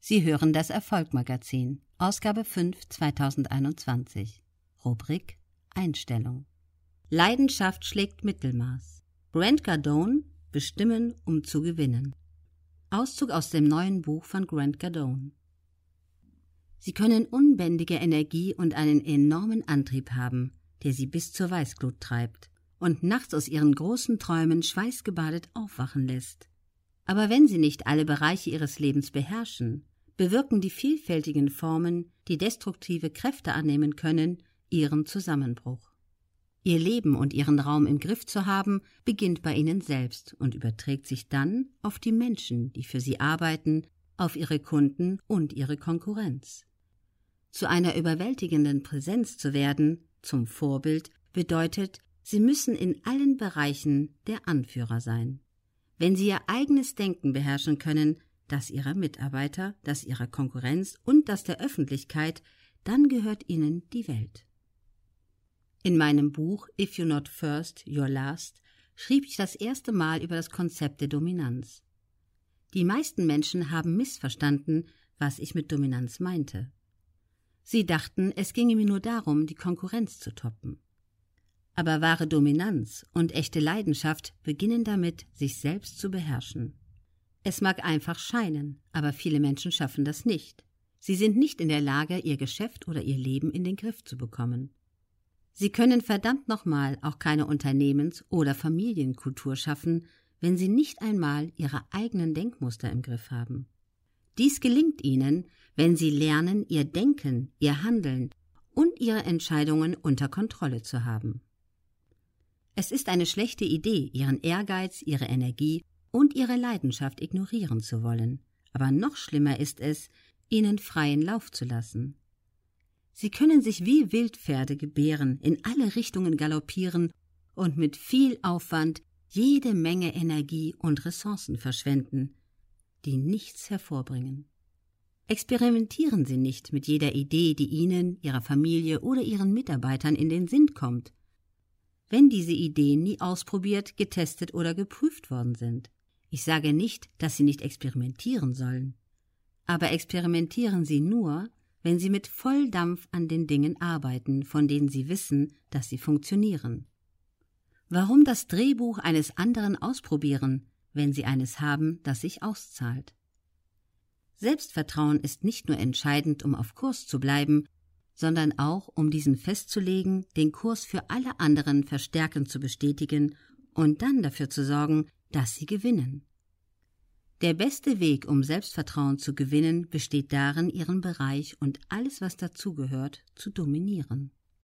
Sie hören das Erfolgmagazin, Ausgabe 5 2021. Rubrik Einstellung. Leidenschaft schlägt Mittelmaß. Grant Cardone Bestimmen, um zu gewinnen. Auszug aus dem neuen Buch von Grant Cardone. Sie können unbändige Energie und einen enormen Antrieb haben, der sie bis zur Weißglut treibt und nachts aus ihren großen Träumen schweißgebadet aufwachen lässt. Aber wenn sie nicht alle Bereiche ihres Lebens beherrschen, bewirken die vielfältigen Formen, die destruktive Kräfte annehmen können, ihren Zusammenbruch. Ihr Leben und ihren Raum im Griff zu haben, beginnt bei ihnen selbst und überträgt sich dann auf die Menschen, die für sie arbeiten, auf ihre Kunden und ihre Konkurrenz. Zu einer überwältigenden Präsenz zu werden, zum Vorbild, bedeutet, sie müssen in allen Bereichen der Anführer sein. Wenn sie ihr eigenes Denken beherrschen können, das ihrer Mitarbeiter, das ihrer Konkurrenz und das der Öffentlichkeit, dann gehört ihnen die Welt. In meinem Buch If You're Not First, You're Last schrieb ich das erste Mal über das Konzept der Dominanz. Die meisten Menschen haben missverstanden, was ich mit Dominanz meinte. Sie dachten, es ginge mir nur darum, die Konkurrenz zu toppen. Aber wahre Dominanz und echte Leidenschaft beginnen damit, sich selbst zu beherrschen. Es mag einfach scheinen, aber viele Menschen schaffen das nicht. Sie sind nicht in der Lage, ihr Geschäft oder ihr Leben in den Griff zu bekommen. Sie können verdammt nochmal auch keine Unternehmens- oder Familienkultur schaffen, wenn sie nicht einmal ihre eigenen Denkmuster im Griff haben. Dies gelingt ihnen, wenn sie lernen, ihr Denken, ihr Handeln und ihre Entscheidungen unter Kontrolle zu haben. Es ist eine schlechte Idee, ihren Ehrgeiz, ihre Energie und ihre Leidenschaft ignorieren zu wollen, aber noch schlimmer ist es, ihnen freien Lauf zu lassen. Sie können sich wie Wildpferde gebären, in alle Richtungen galoppieren und mit viel Aufwand jede Menge Energie und Ressourcen verschwenden, die nichts hervorbringen. Experimentieren Sie nicht mit jeder Idee, die Ihnen, Ihrer Familie oder Ihren Mitarbeitern in den Sinn kommt, wenn diese Ideen nie ausprobiert, getestet oder geprüft worden sind. Ich sage nicht, dass Sie nicht experimentieren sollen, aber experimentieren Sie nur, wenn Sie mit Volldampf an den Dingen arbeiten, von denen Sie wissen, dass sie funktionieren. Warum das Drehbuch eines anderen ausprobieren, wenn Sie eines haben, das sich auszahlt? Selbstvertrauen ist nicht nur entscheidend, um auf Kurs zu bleiben, sondern auch, um diesen festzulegen, den Kurs für alle anderen verstärkend zu bestätigen und dann dafür zu sorgen, dass sie gewinnen. Der beste Weg, um Selbstvertrauen zu gewinnen, besteht darin, ihren Bereich und alles, was dazugehört, zu dominieren.